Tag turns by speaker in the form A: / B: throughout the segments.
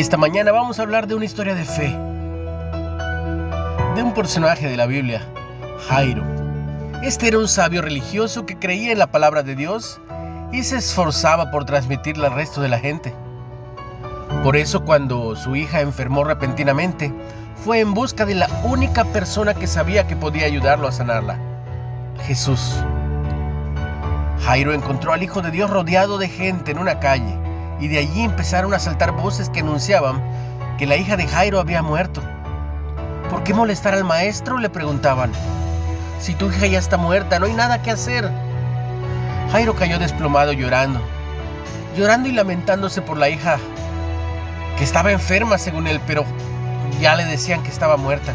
A: Esta mañana vamos a hablar de una historia de fe, de un personaje de la Biblia, Jairo. Este era un sabio religioso que creía en la palabra de Dios y se esforzaba por transmitirla al resto de la gente. Por eso cuando su hija enfermó repentinamente, fue en busca de la única persona que sabía que podía ayudarlo a sanarla, Jesús. Jairo encontró al Hijo de Dios rodeado de gente en una calle y de allí empezaron a saltar voces que anunciaban que la hija de Jairo había muerto. ¿Por qué molestar al maestro? le preguntaban. Si tu hija ya está muerta, no hay nada que hacer. Jairo cayó desplomado llorando, llorando y lamentándose por la hija que estaba enferma según él, pero ya le decían que estaba muerta.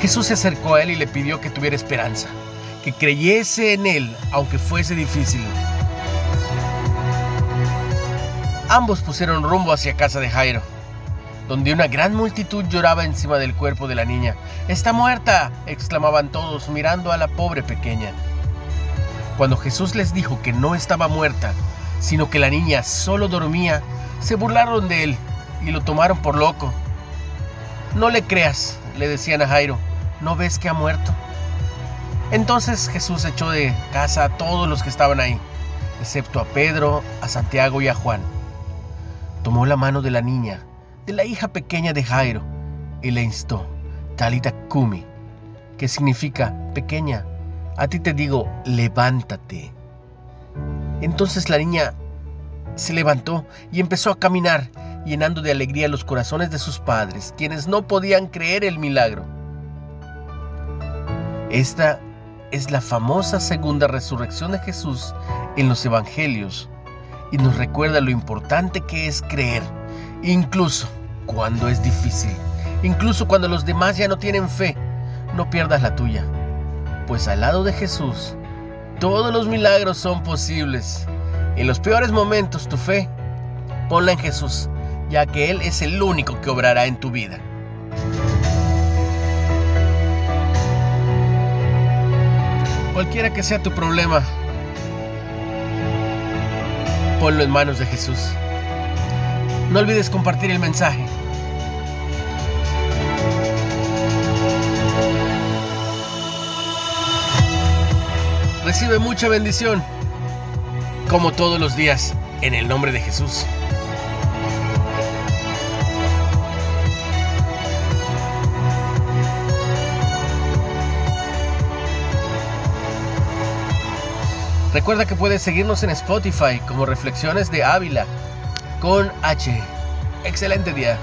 A: Jesús se acercó a él y le pidió que tuviera esperanza, que creyese en él aunque fuese difícil. Ambos pusieron rumbo hacia casa de Jairo, donde una gran multitud lloraba encima del cuerpo de la niña. ¡Está muerta! exclamaban todos mirando a la pobre pequeña. Cuando Jesús les dijo que no estaba muerta, sino que la niña solo dormía, se burlaron de él y lo tomaron por loco. No le creas, le decían a Jairo, ¿no ves que ha muerto? Entonces Jesús echó de casa a todos los que estaban ahí, excepto a Pedro, a Santiago y a Juan. Tomó la mano de la niña, de la hija pequeña de Jairo, y le instó, Talita Kumi, que significa pequeña, a ti te digo, levántate. Entonces la niña se levantó y empezó a caminar, llenando de alegría los corazones de sus padres, quienes no podían creer el milagro. Esta es la famosa segunda resurrección de Jesús en los Evangelios y nos recuerda lo importante que es creer, incluso cuando es difícil, incluso cuando los demás ya no tienen fe. No pierdas la tuya, pues al lado de Jesús todos los milagros son posibles. En los peores momentos tu fe, ponla en Jesús, ya que Él es el único que obrará en tu vida. Cualquiera que sea tu problema, ponlo en manos de Jesús. No olvides compartir el mensaje. Recibe mucha bendición, como todos los días, en el nombre de Jesús. Recuerda que puedes seguirnos en Spotify como Reflexiones de Ávila con H. Excelente día.